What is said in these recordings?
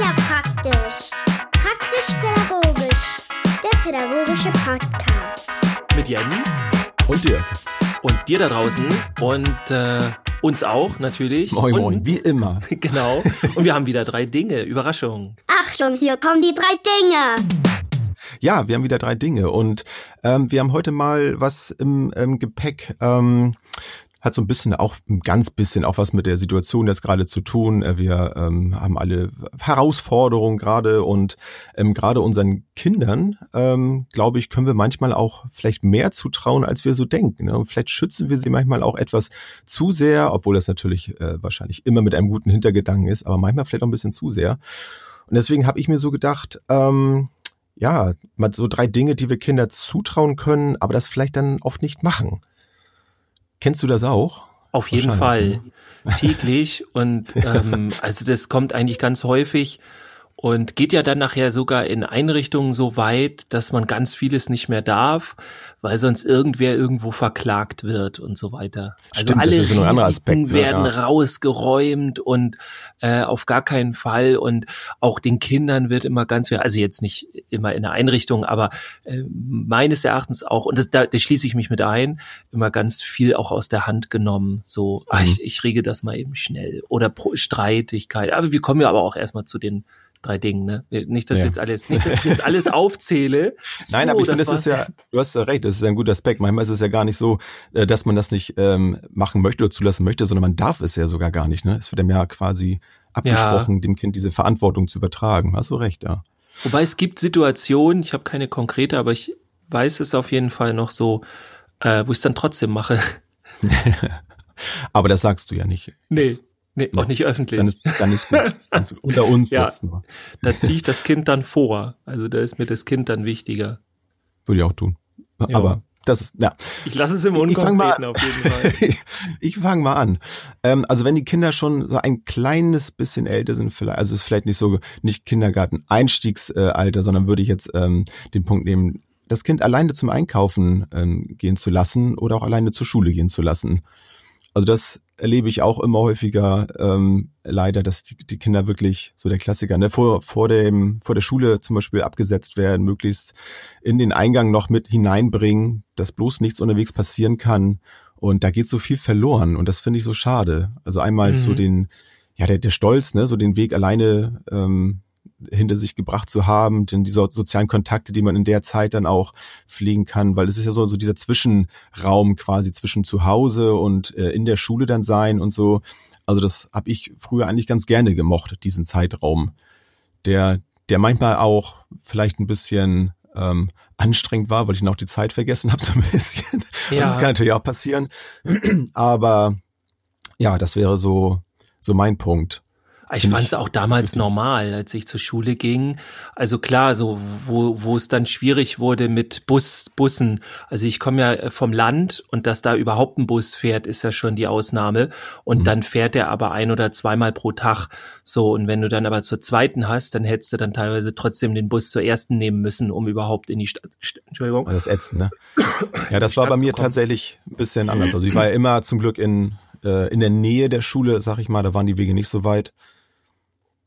ja praktisch. Praktisch-pädagogisch. Der pädagogische Podcast. Mit Jens Und Dirk. und dir da draußen und äh, uns auch natürlich. Moin, und, moin, wie immer. Genau. Und wir haben wieder drei Dinge. Überraschung. Achtung, hier kommen die drei Dinge. Ja, wir haben wieder drei Dinge und ähm, wir haben heute mal was im, im Gepäck. Ähm, hat so ein bisschen auch ein ganz bisschen auch was mit der Situation jetzt gerade zu tun. Äh, Wir ähm, haben alle Herausforderungen gerade und ähm, gerade unseren Kindern, ähm, glaube ich, können wir manchmal auch vielleicht mehr zutrauen, als wir so denken. Ne? Und vielleicht schützen wir sie manchmal auch etwas zu sehr, obwohl das natürlich äh, wahrscheinlich immer mit einem guten Hintergedanken ist, aber manchmal vielleicht auch ein bisschen zu sehr. Und deswegen habe ich mir so gedacht, ähm, ja, mal so drei Dinge, die wir Kinder zutrauen können, aber das vielleicht dann oft nicht machen. Kennst du das auch? Auf jeden Fall. Wahrscheinlich, Täglich. Und ähm, also das kommt eigentlich ganz häufig und geht ja dann nachher sogar in Einrichtungen so weit, dass man ganz vieles nicht mehr darf, weil sonst irgendwer irgendwo verklagt wird und so weiter. Also Stimmt, das alle anderer Aspekt, Risiken ne? werden Ja. rausgeräumt und äh, auf gar keinen Fall und auch den Kindern wird immer ganz viel, also jetzt nicht immer in der Einrichtung, aber äh, meines Erachtens auch, und das, da, da schließe ich mich mit ein, immer ganz viel auch aus der Hand genommen, so, ah, Mhm. ich, ich rege das mal eben schnell oder Pro Streitigkeit, aber wir kommen ja aber auch erstmal zu den drei Dingen, ne? Nicht, dass Ja. jetzt alles, nicht, dass ich jetzt alles aufzähle. Nein, So, aber ich finde, das ist ja, du hast ja recht, das ist ja ein guter Aspekt. Manchmal ist es ja gar nicht so, äh, dass man das nicht ähm, machen möchte oder zulassen möchte, sondern man darf es ja sogar gar nicht. Ne? Es wird einem ja quasi abgesprochen, dem Kind diese Verantwortung zu übertragen. Hast du recht, ja. Wobei es gibt Situationen, ich habe keine konkrete, aber ich weiß es auf jeden Fall noch so, äh, wo ich es dann trotzdem mache. Aber das sagst du ja nicht. Nee, nee, auch nicht öffentlich. Dann ist, dann ist gut. Unter uns Ja. jetzt nur. da ziehe ich das Kind dann vor. Also da ist mir das Kind dann wichtiger. Würde ich auch tun. Ja. Aber das ist, ja. Ich lasse es im Ich fang mal Unkonkreten auf jeden Fall. ich fange mal an. Ähm, also wenn die Kinder schon so ein kleines bisschen älter sind, vielleicht, also es ist vielleicht nicht so, nicht Kindergarten-Einstiegsalter, sondern würde ich jetzt ähm, den Punkt nehmen, das Kind alleine zum Einkaufen ähm, gehen zu lassen oder auch alleine zur Schule gehen zu lassen. Also das erlebe ich auch immer häufiger, ähm, leider, dass die, die Kinder wirklich, so der Klassiker, ne, vor, vor, dem, vor der Schule zum Beispiel abgesetzt werden, möglichst in den Eingang noch mit hineinbringen, dass bloß nichts unterwegs passieren kann. Und da geht so viel verloren und das finde ich so schade. Also einmal Mhm. so den, ja, der, der Stolz, ne, so den Weg alleine ähm, hinter sich gebracht zu haben, denn diese sozialen Kontakte, die man in der Zeit dann auch pflegen kann, weil es ist ja so, so dieser Zwischenraum quasi zwischen zu Hause und äh, in der Schule dann sein und so. Also das habe ich früher eigentlich ganz gerne gemocht, diesen Zeitraum, der, der manchmal auch vielleicht ein bisschen ähm, anstrengend war, weil ich auch die Zeit vergessen habe so ein bisschen. Ja. Also das kann natürlich auch passieren. Aber ja, das wäre so, so mein Punkt. Ich fand es auch damals normal, als ich zur Schule ging. Also klar, so wo, wo es dann schwierig wurde mit Bus, Bussen. Also ich komme ja äh, vom Land und dass da überhaupt ein Bus fährt, ist ja schon die Ausnahme. Und Mhm. dann fährt er aber ein oder zweimal pro Tag. So, und wenn du dann aber zur zweiten hast, dann hättest du dann teilweise trotzdem den Bus zur ersten nehmen müssen, um überhaupt in die Stadt. St Entschuldigung. Das ist ätzend, ne? Ja, das war bei mir tatsächlich ein bisschen anders. Also ich war ja immer zum Glück in, äh, in der Nähe der Schule, sag ich mal, da waren die Wege nicht so weit.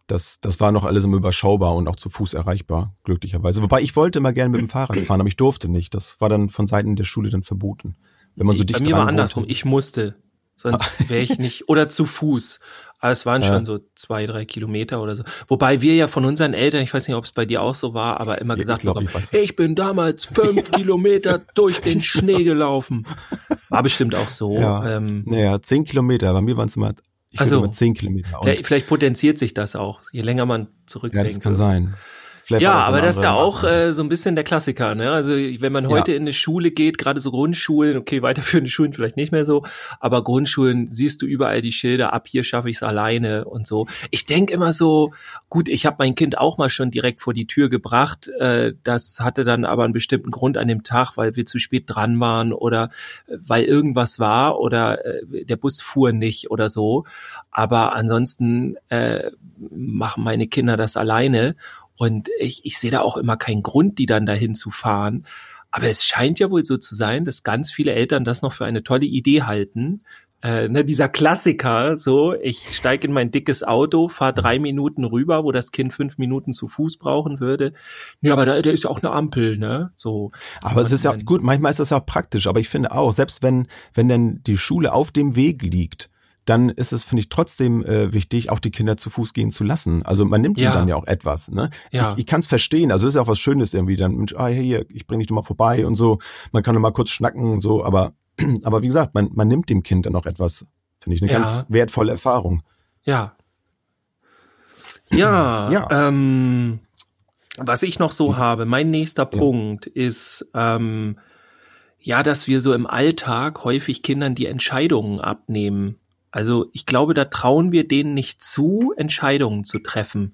Das, das war noch alles immer überschaubar und auch zu Fuß erreichbar, glücklicherweise. Wobei ich wollte immer gerne mit dem Fahrrad fahren, aber ich durfte nicht. Das war dann von Seiten der Schule dann verboten. Wenn man so dicht Bei mir war andersrum. Ich musste. Sonst wäre ich nicht. Oder zu Fuß. Aber es waren Ja. schon so zwei, drei Kilometer oder so. Wobei wir ja von unseren Eltern, ich weiß nicht, ob es bei dir auch so war, aber immer Ja, gesagt ich glaub, haben, ich ich bin damals fünf Kilometer durch den Schnee gelaufen. War bestimmt auch so. Ja. Ähm, Naja, zehn Kilometer. Bei mir waren es immer, ich Ach würde so. immer zehn Kilometer. Vielleicht, potenziert sich das auch, je länger man ja, zurückdenkt. das kann sein. Vielleicht Ja, so aber das ist ja auch äh, so ein bisschen der Klassiker. Ne? Also wenn man Ja. heute in eine Schule geht, gerade so Grundschulen, okay, weiterführende Schulen vielleicht nicht mehr so, aber Grundschulen siehst du überall die Schilder, ab hier schaffe ich es alleine und so. Ich denk immer so, gut, ich habe mein Kind auch mal schon direkt vor die Tür gebracht. Äh, das hatte dann aber einen bestimmten Grund an dem Tag, weil wir zu spät dran waren oder weil irgendwas war oder äh, der Bus fuhr nicht oder so. Aber ansonsten äh, machen meine Kinder das alleine. Und ich, ich sehe da auch immer keinen Grund, die dann dahin zu fahren. Aber es scheint ja wohl so zu sein, dass ganz viele Eltern das noch für eine tolle Idee halten, äh, ne, dieser Klassiker, so, ich steige in mein dickes Auto, fahre drei Minuten rüber, wo das Kind fünf Minuten zu Fuß brauchen würde. Ja, aber da, da ist ja auch eine Ampel, ne? So. Aber es ist ja gut, manchmal ist das ja auch praktisch, aber ich finde auch, selbst wenn, wenn denn die Schule auf dem Weg liegt, dann ist es, finde ich, trotzdem äh, wichtig, auch die Kinder zu Fuß gehen zu lassen. Also man nimmt ja. ihnen dann ja auch etwas. Ne? Ja. Ich, ich kann es verstehen. Also es ist ja auch was Schönes irgendwie. Dann, Mensch, ah, hier, ich bring dich doch mal vorbei und so. Man kann doch mal kurz schnacken und so. Aber aber wie gesagt, man, man nimmt dem Kind dann auch etwas, finde ich, eine ja. ganz wertvolle Erfahrung. Ja. Ja, ja. Ähm, was ich noch so habe, mein nächster. Punkt ist, ähm, ja, dass wir so im Alltag häufig Kindern die Entscheidungen abnehmen. Also ich glaube, da trauen wir denen nicht zu, Entscheidungen zu treffen.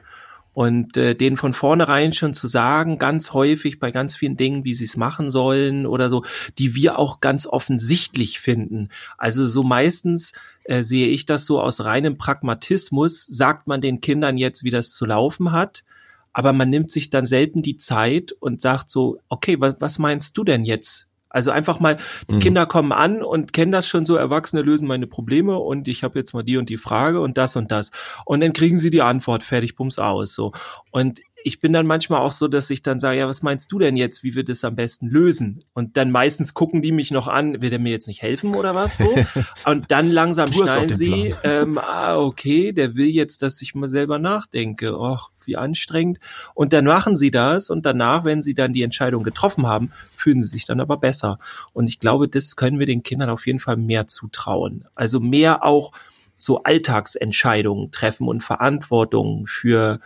Und äh, denen von vornherein schon zu sagen, ganz häufig bei ganz vielen Dingen, wie sie es machen sollen oder so, die wir auch ganz offensichtlich finden. Also so meistens äh, sehe ich das so aus reinem Pragmatismus, sagt man den Kindern jetzt, wie das zu laufen hat, aber man nimmt sich dann selten die Zeit und sagt so, okay, was, was meinst du denn jetzt? Also einfach mal, die mhm. Kinder kommen an und kennen das schon so, Erwachsene lösen meine Probleme und ich habe jetzt mal die und die Frage und das und das. Und dann kriegen sie die Antwort, fertig, bums aus. So. Und ich bin dann manchmal auch so, dass ich dann sage, ja, was meinst du denn jetzt, wie wir das am besten lösen? Und dann meistens gucken die mich noch an, will der mir jetzt nicht helfen oder was so? Und dann langsam schnallen sie, ähm, ah, okay, der will jetzt, dass ich mal selber nachdenke. Och, wie anstrengend. Und dann machen sie das und danach, wenn sie dann die Entscheidung getroffen haben, fühlen sie sich dann aber besser. Und ich glaube, das können wir den Kindern auf jeden Fall mehr zutrauen. Also mehr auch so Alltagsentscheidungen treffen und Verantwortung für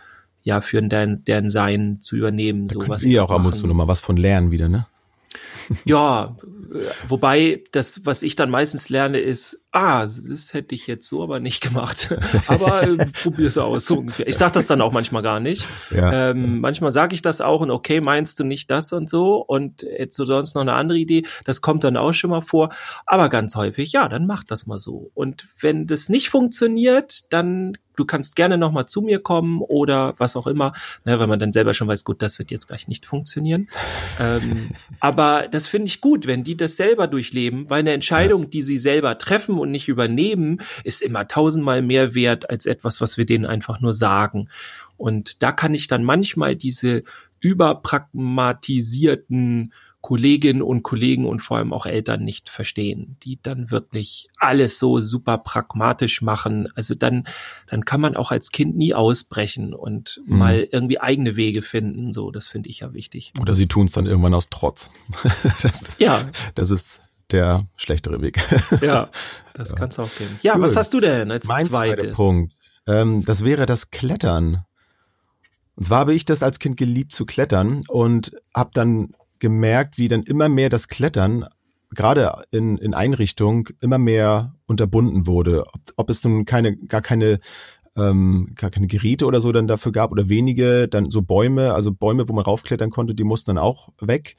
ja, für deren, deren Sein zu übernehmen. Da so was sie auch ab und zu nochmal was von lernen wieder, ne? Ja, wobei das, was ich dann meistens lerne, ist, ah, das hätte ich jetzt so aber nicht gemacht. aber äh, probier's aus, so ungefähr. Ich sag das dann auch manchmal gar nicht. Ja. Ähm, manchmal sage ich das auch und okay, meinst du nicht das und so und jetzt so sonst noch eine andere Idee. Das kommt dann auch schon mal vor. Aber ganz häufig, ja, dann mach das mal so. Und wenn das nicht funktioniert, dann du kannst gerne nochmal zu mir kommen oder was auch immer, ne, weil man dann selber schon weiß, gut, das wird jetzt gleich nicht funktionieren. ähm, aber das finde ich gut, wenn die das selber durchleben, weil eine Entscheidung, die sie selber treffen und nicht übernehmen, ist immer tausendmal mehr wert als etwas, was wir denen einfach nur sagen. Und da kann ich dann manchmal diese überpragmatisierten Kolleginnen und Kollegen und vor allem auch Eltern nicht verstehen, die dann wirklich alles so super pragmatisch machen. Also dann, dann kann man auch als Kind nie ausbrechen und mhm. mal irgendwie eigene Wege finden. So, das finde ich ja wichtig. Oder sie tun es dann irgendwann aus Trotz. das, ja. Das ist der schlechtere Weg. ja, das ja. kann es auch geben. Ja, cool. was hast du denn als mein zweites? Punkt. Ähm, das wäre das Klettern. Und zwar habe ich das als Kind geliebt zu klettern und habe dann gemerkt, wie dann immer mehr das Klettern gerade in, in Einrichtungen immer mehr unterbunden wurde. Ob, ob es nun keine, gar keine ähm, gar keine Geräte oder so dann dafür gab oder wenige, dann so Bäume, also Bäume, wo man raufklettern konnte, die mussten dann auch weg.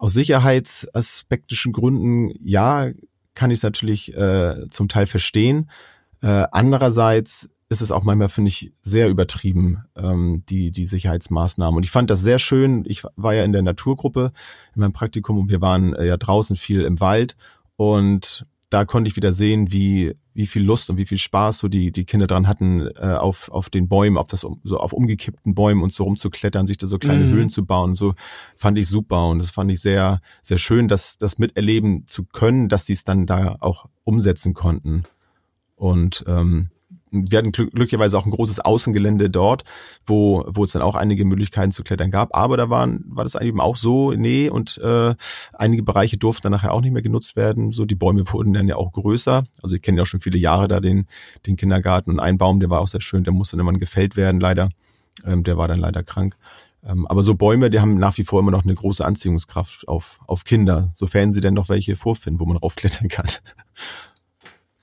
Aus sicherheitsaspektischen Gründen, ja, kann ich es natürlich äh, zum Teil verstehen. Äh, andererseits ist es auch manchmal, finde ich, sehr übertrieben, ähm, die, die Sicherheitsmaßnahmen. Und ich fand das sehr schön. Ich war ja in der Naturgruppe in meinem Praktikum und wir waren äh, ja draußen viel im Wald und da konnte ich wieder sehen, wie, wie viel Lust und wie viel Spaß so die, die Kinder dran hatten, äh, auf, auf den Bäumen, auf das, so auf umgekippten Bäumen und so rumzuklettern, sich da so kleine mm. Höhlen zu bauen. So fand ich super und das fand ich sehr, sehr schön, das, das miterleben zu können, dass sie es dann da auch umsetzen konnten. Und ähm, wir hatten glücklicherweise auch ein großes Außengelände dort, wo, wo es dann auch einige Möglichkeiten zu klettern gab. Aber da waren, war das eben auch so, nee, und äh, einige Bereiche durften dann nachher auch nicht mehr genutzt werden. So die Bäume wurden dann ja auch größer. Also ich kenne ja auch schon viele Jahre da den, den Kindergarten und ein Baum, der war auch sehr schön, der musste dann immer gefällt werden, leider. Ähm, der war dann leider krank. Ähm, aber so Bäume, die haben nach wie vor immer noch eine große Anziehungskraft auf, auf Kinder, sofern sie denn noch welche vorfinden, wo man raufklettern kann.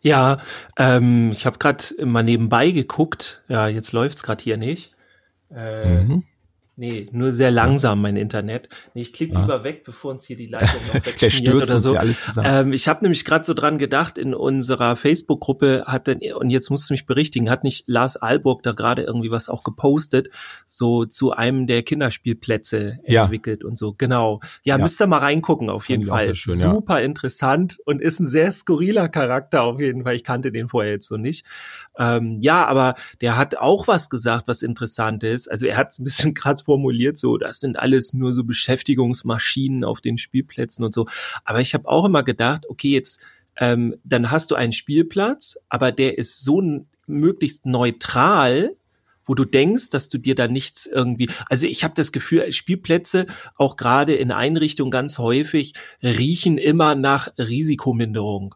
Ja, ähm, ich habe gerade mal nebenbei geguckt. Ja, jetzt läuft's gerade hier nicht. Äh, mhm. Nee, nur sehr langsam mein Internet. Nee, ich klicke Ja. lieber weg, bevor uns hier die Leitung noch wegschmiert oder so. Ähm, ich habe nämlich gerade so dran gedacht, in unserer Facebook-Gruppe hat denn, und jetzt musst du mich berichtigen, hat nicht Lars Alburg da gerade irgendwie was auch gepostet, so zu einem der Kinderspielplätze Ja. entwickelt und so. Genau. Ja, Ja. müsst ihr mal reingucken, auf jeden Fall. schön. Super interessant und ist ein sehr skurriler Charakter auf jeden Fall. Ich kannte den vorher jetzt so nicht. Ähm, ja, aber der hat auch was gesagt, was interessant ist. Also er hat es ein bisschen krass formuliert, so, das sind alles nur so Beschäftigungsmaschinen auf den Spielplätzen und so. Aber ich habe auch immer gedacht, okay, jetzt ähm, dann hast du einen Spielplatz, aber der ist so möglichst neutral, wo du denkst, dass du dir da nichts irgendwie, also ich habe das Gefühl, Spielplätze auch gerade in Einrichtungen ganz häufig riechen immer nach Risikominderung.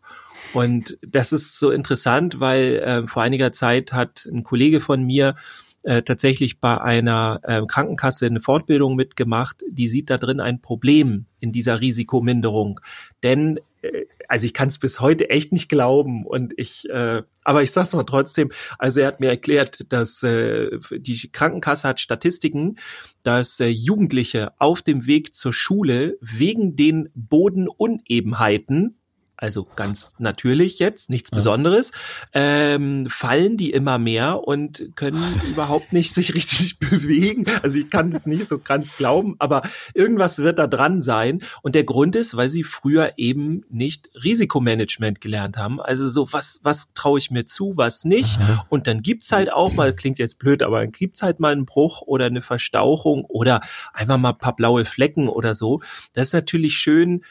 Und das ist so interessant, weil äh, vor einiger Zeit hat ein Kollege von mir äh, tatsächlich bei einer äh, Krankenkasse eine Fortbildung mitgemacht, die sieht da drin ein Problem in dieser Risikominderung. Denn, äh, also ich kann es bis heute echt nicht glauben. Und ich, äh, aber ich sag's mal trotzdem, also er hat mir erklärt, dass äh, die Krankenkasse hat Statistiken, dass äh, Jugendliche auf dem Weg zur Schule wegen den Bodenunebenheiten also ganz natürlich jetzt, nichts. Besonderes, ähm, fallen die immer mehr und können überhaupt nicht sich richtig bewegen. Also ich kann das nicht so ganz glauben, aber irgendwas wird da dran sein. Und der Grund ist, weil sie früher eben nicht Risikomanagement gelernt haben. Also so, was, was traue ich mir zu, was nicht. Und dann gibt's halt auch mal, klingt jetzt blöd, aber dann gibt's halt mal einen Bruch oder eine Verstauchung oder einfach mal ein paar blaue Flecken oder so. Das ist natürlich schön,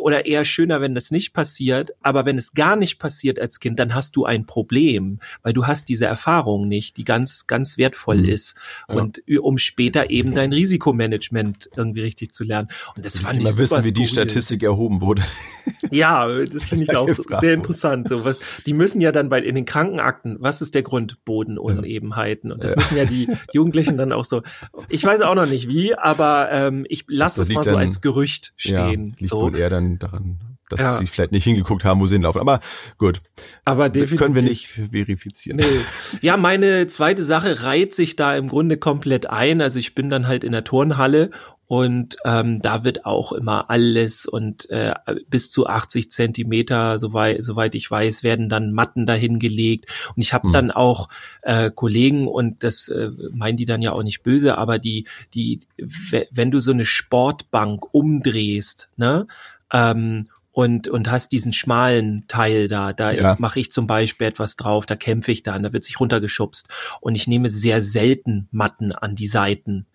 oder eher schöner, wenn das nicht passiert. Aber wenn es gar nicht passiert als Kind, dann hast du ein Problem, weil du hast diese Erfahrung nicht, die ganz, ganz wertvoll Mhm. ist. Ja. Und um später eben dein Risikomanagement irgendwie richtig zu lernen. Und das Ich fand ich mal wissen, wie die. Statistik erhoben wurde. Ja, das finde ich auch gefragt sehr interessant. So was, die müssen ja dann bei in den Krankenakten, was ist der Grund? Bodenunebenheiten. Und das Ja. müssen ja die Jugendlichen dann auch so. Ich weiß auch noch nicht wie, aber ähm, ich lasse Das es mal so dann- als Gerücht stehen. Ja, liegt so. wohl eher dann daran, dass Ja. sie vielleicht nicht hingeguckt haben, wo sie hinlaufen. Aber gut, Aber definitiv. können wir nicht verifizieren. Nee. Ja, meine zweite Sache reiht sich da im Grunde komplett ein. Also ich bin dann halt in der Turnhalle und ähm, da wird auch immer alles und äh, bis zu 80 Zentimeter, soweit, soweit ich weiß, werden dann Matten dahin gelegt. Und ich habe Hm. dann auch äh, Kollegen und das äh, meinen die dann ja auch nicht böse, aber die, die, we- wenn du so eine Sportbank umdrehst, ne? Ähm, und, und hast diesen schmalen Teil da, da Ja. mache ich zum Beispiel etwas drauf, da kämpfe ich dann, da wird sich runtergeschubst. Und ich nehme sehr selten Matten an die Seiten.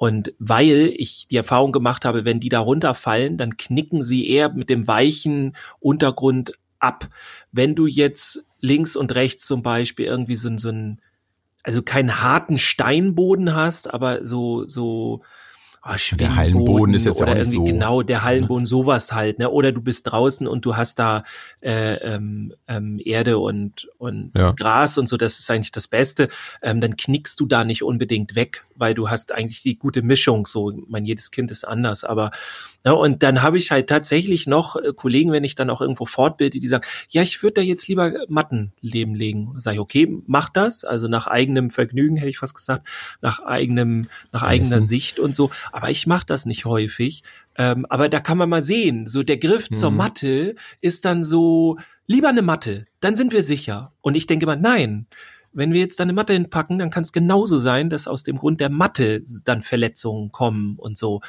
Und weil ich die Erfahrung gemacht habe, wenn die da runterfallen, dann knicken sie eher mit dem weichen Untergrund ab. Wenn du jetzt links und rechts zum Beispiel irgendwie so, so ein, also keinen harten Steinboden hast, aber so, so, ah, Der Hallenboden ist jetzt oder auch nicht so, genau der Hallenboden sowas halt ne? Oder du bist draußen und du hast da äh, ähm, ähm, Erde und und Ja. Gras und so das ist eigentlich das Beste. Ähm, dann knickst du da nicht unbedingt weg weil du hast eigentlich die gute Mischung so mein jedes Kind ist anders aber ja, und dann habe ich halt tatsächlich noch äh, Kollegen wenn ich dann auch irgendwo fortbilde die sagen ja ich würde da jetzt lieber Matten leben legen. Sage ich okay mach das. Also nach eigenem Vergnügen hätte ich fast gesagt nach eigenem nach eigener. Sicht und so aber ich mache das nicht häufig. Ähm, aber da kann man mal sehen, so der Griff zur Mhm. Matte ist dann so, lieber eine Matte, dann sind wir sicher. Und ich denke mal, nein, wenn wir jetzt da eine Matte hinpacken, dann kann es genauso sein, dass aus dem Grund der Matte dann Verletzungen kommen und so.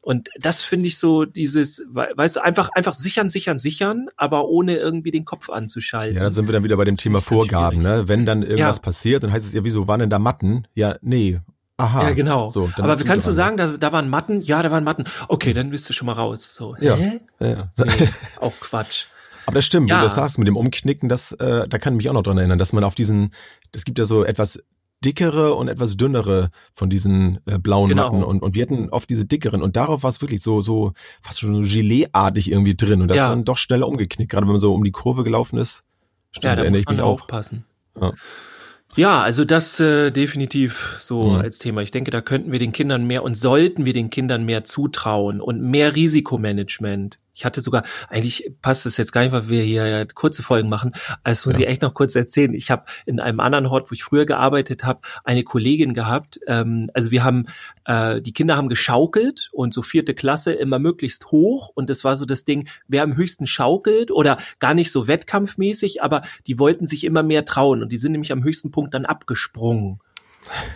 Und das finde ich so dieses, we- weißt du, einfach, einfach sichern, sichern, sichern, aber ohne irgendwie den Kopf anzuschalten. Ja, da sind wir dann wieder bei dem Das Thema Vorgaben. Ne? Wenn dann irgendwas Ja. passiert, dann heißt es ja, wieso waren denn da Matten? Ja, nee. Aha. Ja, genau. So, aber bist kannst du sagen, dass, da waren Matten? Ja, da waren Matten. Okay, dann bist du schon mal raus. So, Ja. hä? Ja, ja. Nee, auch Quatsch. Aber das stimmt, Ja. wie du das sagst mit dem Umknicken, das, äh, da kann ich mich auch noch dran erinnern, dass man auf diesen, das gibt ja so etwas dickere und etwas dünnere von diesen äh, blauen Genau. Matten und, und wir hatten oft diese dickeren und darauf war es wirklich so, so fast schon so Gelee-artig irgendwie drin und das Ja. war dann doch schneller umgeknickt, gerade wenn man so um die Kurve gelaufen ist. Stimmt, Ja, da muss man auch. aufpassen. Ja. Ja, also das äh, definitiv so Mhm. als Thema. Ich denke, da könnten wir den Kindern mehr und sollten wir den Kindern mehr zutrauen und mehr Risikomanagement. Ich hatte sogar, eigentlich passt es jetzt gar nicht, weil wir hier ja kurze Folgen machen, also muss ja. ich echt noch kurz erzählen. Ich habe in einem anderen Ort, wo ich früher gearbeitet habe, eine Kollegin gehabt. Ähm, also wir haben, äh, die Kinder haben geschaukelt und so vierte Klasse immer möglichst hoch und das war so das Ding, wer am höchsten schaukelt oder gar nicht so wettkampfmäßig, aber die wollten sich immer mehr trauen und die sind nämlich am höchsten Punkt dann abgesprungen.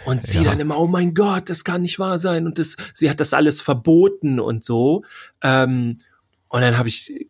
Und sie ja. dann immer, oh mein Gott, das kann nicht wahr sein. Und das, sie hat das alles verboten und so. Ähm, und dann habe ich,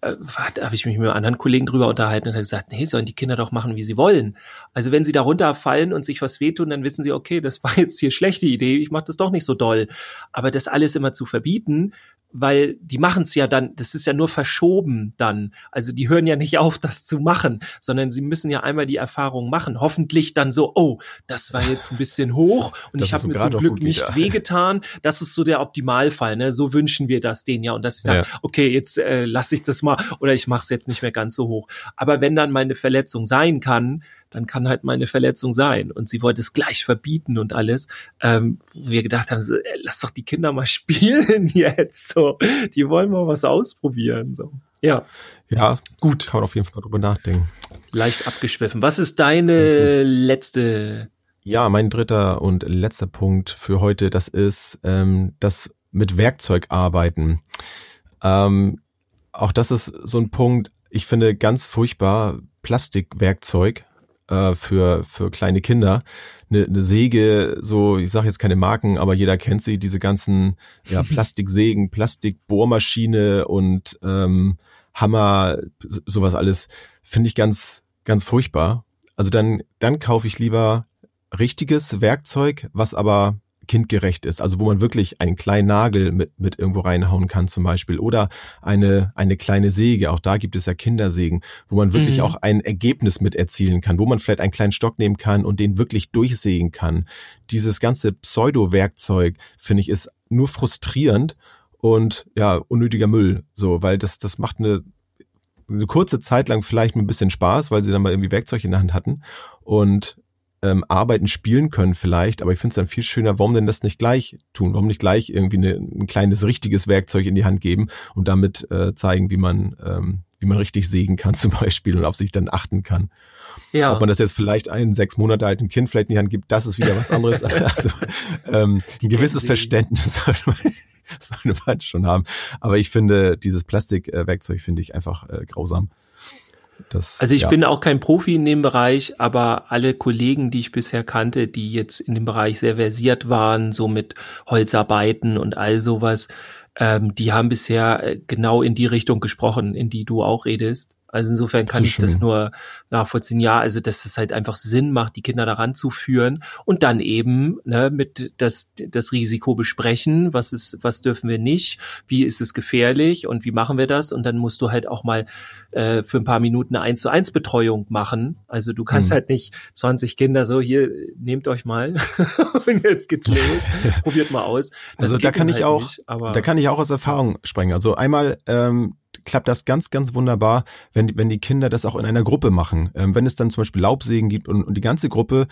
äh, habe ich mich mit anderen Kollegen drüber unterhalten und habe gesagt, nee, sollen die Kinder doch machen, wie sie wollen. Also wenn sie da runterfallen und sich was wehtun, dann wissen sie, okay, das war jetzt hier schlechte Idee, ich mache das doch nicht so doll. Aber das alles immer zu verbieten, weil die machen es ja dann, das ist ja nur verschoben dann. Also die hören ja nicht auf, das zu machen, sondern sie müssen ja einmal die Erfahrung machen. Hoffentlich dann so, oh, das war jetzt ein bisschen hoch und das ich habe mir zum Glück nicht wehgetan. Das ist so der Optimalfall, ne? So wünschen wir das denen ja. Und dass sie sagen, ja. okay, jetzt äh, lasse ich das mal oder ich mache es jetzt nicht mehr ganz so hoch. Aber wenn dann meine Verletzung sein kann, dann kann halt meine Verletzung sein. Und sie wollte es gleich verbieten und alles. Ähm, wir gedacht haben, so, ey, lass doch die Kinder mal spielen jetzt. So, die wollen mal was ausprobieren. So. Ja. Ja, gut. Kann man auf jeden Fall drüber nachdenken. Leicht abgeschwiffen. Was ist deine letzte? Ja, mein dritter und letzter Punkt für heute, das ist ähm, das mit Werkzeug arbeiten. Ähm, auch das ist so ein Punkt, ich finde ganz furchtbar Plastikwerkzeug äh, für, für kleine Kinder. Eine, eine Säge, so, ich sage jetzt keine Marken, aber jeder kennt sie, diese ganzen ja, Plastiksägen, Plastikbohrmaschine und ähm, Hammer, sowas alles, finde ich ganz, ganz furchtbar. Also dann, dann kaufe ich lieber richtiges Werkzeug, was aber kindgerecht ist, also wo man wirklich einen kleinen Nagel mit, mit irgendwo reinhauen kann zum Beispiel oder eine, eine kleine Säge, auch da gibt es ja Kindersägen, wo man wirklich mhm. auch ein Ergebnis mit erzielen kann, wo man vielleicht einen kleinen Stock nehmen kann und den wirklich durchsägen kann. Dieses ganze Pseudo-Werkzeug, finde ich, ist nur frustrierend und ja, unnötiger Müll, so, weil das, das macht eine, eine kurze Zeit lang vielleicht ein bisschen Spaß, weil sie dann mal irgendwie Werkzeug in der Hand hatten und ähm, arbeiten, spielen können vielleicht, aber ich finde es dann viel schöner, warum denn das nicht gleich tun? Warum nicht gleich irgendwie eine, ein kleines richtiges Werkzeug in die Hand geben und damit äh, zeigen, wie man, ähm, wie man richtig sägen kann zum Beispiel und auf sich dann achten kann. Ja. Ob man das jetzt vielleicht einem sechs Monate alten Kind vielleicht in die Hand gibt, das ist wieder was anderes. also ähm, ein gewisses Verständnis sollte man, schon haben. Aber ich finde, dieses Plastikwerkzeug finde ich einfach äh, grausam. Das, also ich ja. bin auch kein Profi in dem Bereich, aber alle Kollegen, die ich bisher kannte, die jetzt in dem Bereich sehr versiert waren, so mit Holzarbeiten und all sowas, ähm, die haben bisher äh, genau in die Richtung gesprochen, in die du auch redest. Also insofern kann ich schön. das nur nachvollziehen. Ja, also dass es halt einfach Sinn macht, die Kinder daran zu führen und dann eben ne, mit das, das Risiko besprechen, was ist, was dürfen wir nicht, wie ist es gefährlich und wie machen wir das? Und dann musst du halt auch mal äh, für ein paar Minuten eine 1 zu 1 Betreuung machen. Also du kannst hm. halt nicht 20 Kinder so, hier, nehmt euch mal und jetzt geht's los, probiert mal aus. Das also da kann ich halt auch, nicht, da kann ich auch aus Erfahrung sprechen. Also einmal ähm, klappt das ganz, ganz wunderbar, wenn, wenn die Kinder das auch in einer Gruppe machen. Ähm, wenn es dann zum Beispiel Laubsägen gibt und, und die ganze Gruppe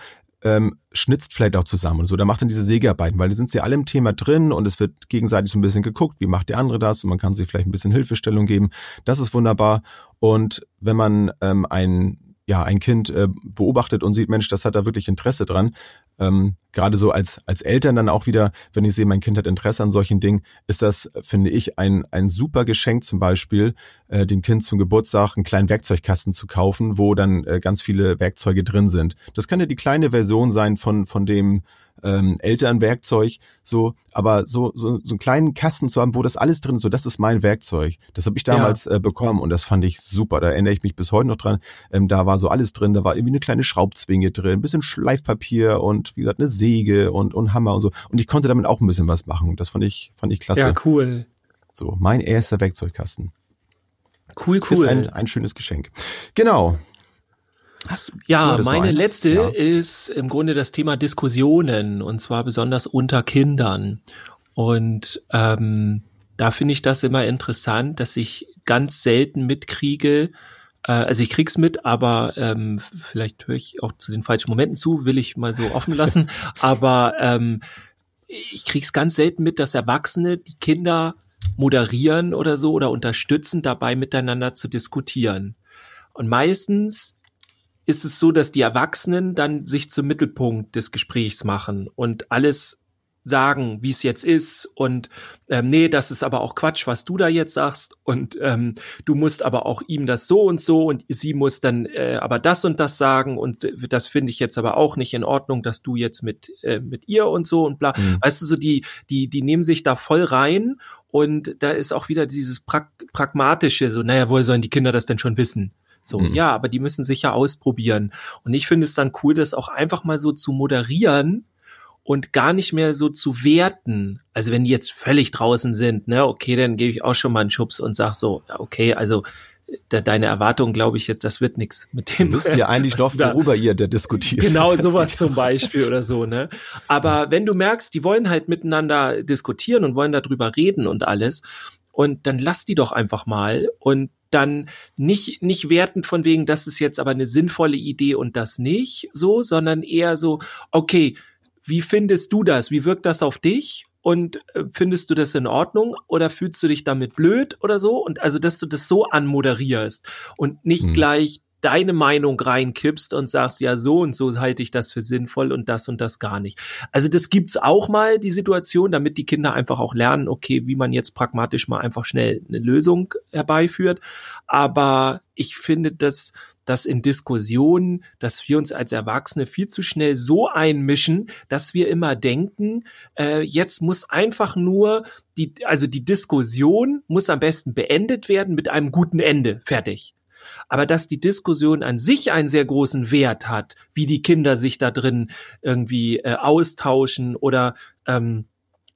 ähm, schnitzt vielleicht auch zusammen und so. Da macht dann diese Sägearbeiten, weil die sind sie alle im Thema drin und es wird gegenseitig so ein bisschen geguckt, wie macht der andere das und man kann sich vielleicht ein bisschen Hilfestellung geben. Das ist wunderbar. Und wenn man ähm, ein ja, ein Kind äh, beobachtet und sieht, Mensch, das hat da wirklich Interesse dran, ähm, gerade so als, als Eltern dann auch wieder, wenn ich sehe, mein Kind hat Interesse an solchen Dingen, ist das, finde ich, ein, ein super Geschenk zum Beispiel, äh, dem Kind zum Geburtstag einen kleinen Werkzeugkasten zu kaufen, wo dann äh, ganz viele Werkzeuge drin sind. Das kann ja die kleine Version sein von, von dem ähm, Elternwerkzeug, so, aber so, so, so einen kleinen Kasten zu haben, wo das alles drin ist, so, das ist mein Werkzeug. Das habe ich damals ja. äh, bekommen und das fand ich super. Da erinnere ich mich bis heute noch dran. Ähm, da war so alles drin, da war irgendwie eine kleine Schraubzwinge drin, ein bisschen Schleifpapier und wie gesagt, eine Säge und, und Hammer und so. Und ich konnte damit auch ein bisschen was machen. Das fand ich, fand ich klasse. Ja, cool. So, mein erster Werkzeugkasten. Cool, cool. Ist ein, ein schönes Geschenk. Genau. Hast, ja, meine letzte ja. ist im Grunde das Thema Diskussionen und zwar besonders unter Kindern. Und ähm, da finde ich das immer interessant, dass ich ganz selten mitkriege, äh, also ich krieg's mit, aber ähm, vielleicht höre ich auch zu den falschen Momenten zu, will ich mal so offen lassen. aber ähm, ich krieg's ganz selten mit, dass Erwachsene die Kinder moderieren oder so oder unterstützen dabei miteinander zu diskutieren. Und meistens ist es so, dass die Erwachsenen dann sich zum Mittelpunkt des Gesprächs machen und alles sagen, wie es jetzt ist und ähm, nee, das ist aber auch Quatsch, was du da jetzt sagst und ähm, du musst aber auch ihm das so und so und sie muss dann äh, aber das und das sagen und äh, das finde ich jetzt aber auch nicht in Ordnung, dass du jetzt mit äh, mit ihr und so und bla. Mhm. Weißt du, so die die die nehmen sich da voll rein und da ist auch wieder dieses pra pragmatische, so naja, woher sollen die Kinder das denn schon wissen? So, mhm. ja, aber die müssen sich ja ausprobieren. Und ich finde es dann cool, das auch einfach mal so zu moderieren und gar nicht mehr so zu werten. Also wenn die jetzt völlig draußen sind, ne, okay, dann gebe ich auch schon mal einen Schubs und sag so, okay, also de deine Erwartung, glaube ich jetzt, das wird nichts mit dem. Du wisst ja eigentlich doch, worüber ihr da diskutiert. Genau, sowas zum Beispiel oder so, ne? Aber wenn du merkst, die wollen halt miteinander diskutieren und wollen darüber reden und alles, und dann lass die doch einfach mal und dann nicht, nicht wertend von wegen, das ist jetzt aber eine sinnvolle Idee und das nicht so, sondern eher so, okay, wie findest du das? Wie wirkt das auf dich? Und äh, findest du das in Ordnung oder fühlst du dich damit blöd oder so? Und also, dass du das so anmoderierst und nicht mhm. gleich deine Meinung reinkippst und sagst, ja, so und so halte ich das für sinnvoll und das und das gar nicht. Also das gibt's auch mal, die Situation, damit die Kinder einfach auch lernen, okay, wie man jetzt pragmatisch mal einfach schnell eine Lösung herbeiführt. Aber ich finde, dass dass in Diskussionen, dass wir uns als Erwachsene viel zu schnell so einmischen, dass wir immer denken, äh, jetzt muss einfach nur die, also die Diskussion muss am besten beendet werden mit einem guten Ende. Fertig. Aber dass die Diskussion an sich einen sehr großen Wert hat, wie die Kinder sich da drin irgendwie äh, austauschen oder ähm,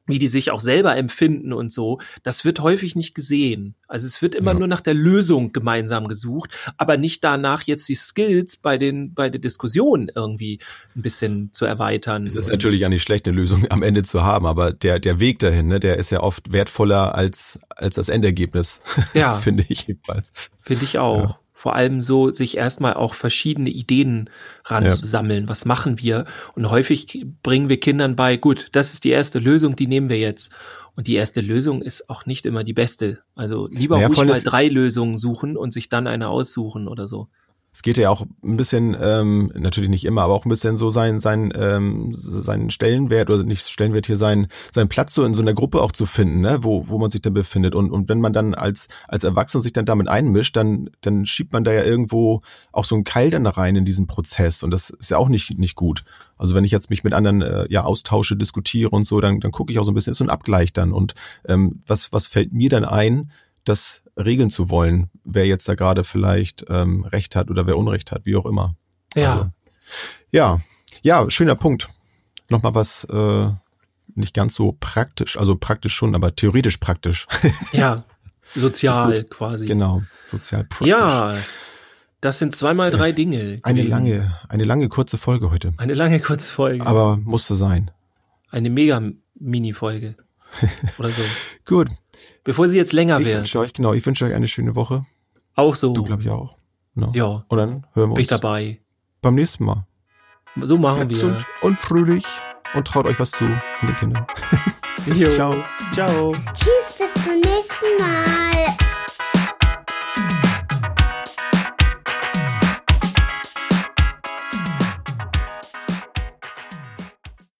wie die sich auch selber empfinden und so, das wird häufig nicht gesehen. Also es wird immer ja. nur nach der Lösung gemeinsam gesucht, aber nicht danach jetzt die Skills bei den bei der Diskussion irgendwie ein bisschen zu erweitern. Es ist natürlich ja nicht schlecht, eine Lösung am Ende zu haben, aber der der Weg dahin, ne, der ist ja oft wertvoller als als das Endergebnis. Ja, finde ich jedenfalls. Finde ich auch. Ja vor allem so sich erstmal auch verschiedene Ideen ranzusammeln. Ja. Was machen wir? Und häufig bringen wir Kindern bei, gut, das ist die erste Lösung, die nehmen wir jetzt. Und die erste Lösung ist auch nicht immer die beste. Also lieber ja, ruhig mal drei Lösungen suchen und sich dann eine aussuchen oder so es geht ja auch ein bisschen, ähm, natürlich nicht immer, aber auch ein bisschen so sein, sein, ähm, seinen Stellenwert oder nicht Stellenwert hier sein, seinen Platz so in so einer Gruppe auch zu finden, ne, wo, wo man sich dann befindet. Und, und wenn man dann als, als Erwachsener sich dann damit einmischt, dann, dann schiebt man da ja irgendwo auch so einen Keil dann da rein in diesen Prozess. Und das ist ja auch nicht, nicht gut. Also wenn ich jetzt mich mit anderen äh, ja austausche, diskutiere und so, dann, dann gucke ich auch so ein bisschen, ist so ein Abgleich dann. Und ähm, was, was fällt mir dann ein, das regeln zu wollen, wer jetzt da gerade vielleicht ähm, Recht hat oder wer Unrecht hat, wie auch immer. Ja. Also, ja, ja, schöner Punkt. Nochmal was äh, nicht ganz so praktisch, also praktisch schon, aber theoretisch praktisch. Ja, sozial quasi. Genau, sozial praktisch. Ja, das sind zweimal drei Dinge. Eine gewesen. lange, eine lange kurze Folge heute. Eine lange kurze Folge. Aber musste sein. Eine mega Mini-Folge. Oder so. Gut. Bevor sie jetzt länger ich wird. Wünsche euch, genau, ich wünsche euch eine schöne Woche. Auch so. Du, glaube ich, auch. No. Ja. Und dann hören wir Bin ich dabei. Beim nächsten Mal. So machen Bleibt wir. Gesund und fröhlich und traut euch was zu mit den Kindern. Ciao. Ciao. Tschüss, bis zum nächsten Mal.